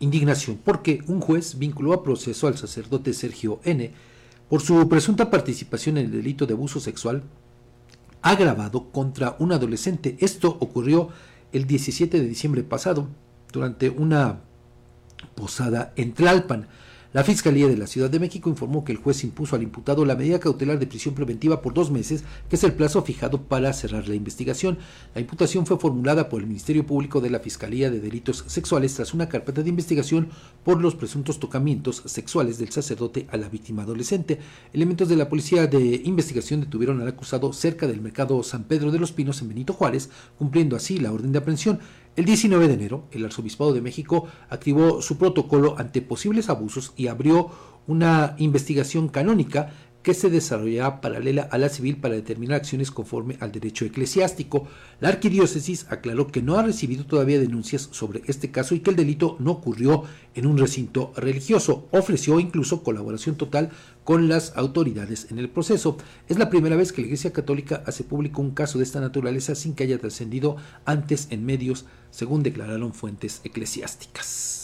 indignación porque un juez vinculó a proceso al sacerdote Sergio N. por su presunta participación en el delito de abuso sexual agravado contra un adolescente. Esto ocurrió el 17 de diciembre pasado durante una posada en Tlalpan. La Fiscalía de la Ciudad de México informó que el juez impuso al imputado la medida cautelar de prisión preventiva por dos meses, que es el plazo fijado para cerrar la investigación. La imputación fue formulada por el Ministerio Público de la Fiscalía de Delitos Sexuales tras una carpeta de investigación por los presuntos tocamientos sexuales del sacerdote a la víctima adolescente. Elementos de la Policía de Investigación detuvieron al acusado cerca del mercado San Pedro de los Pinos en Benito Juárez, cumpliendo así la orden de aprehensión. El 19 de enero, el Arzobispado de México activó su protocolo ante posibles abusos y abrió una investigación canónica que se desarrollará paralela a la civil para determinar acciones conforme al derecho eclesiástico. La arquidiócesis aclaró que no ha recibido todavía denuncias sobre este caso y que el delito no ocurrió en un recinto religioso. Ofreció incluso colaboración total con las autoridades en el proceso. Es la primera vez que la Iglesia Católica hace público un caso de esta naturaleza sin que haya trascendido antes en medios, según declararon fuentes eclesiásticas.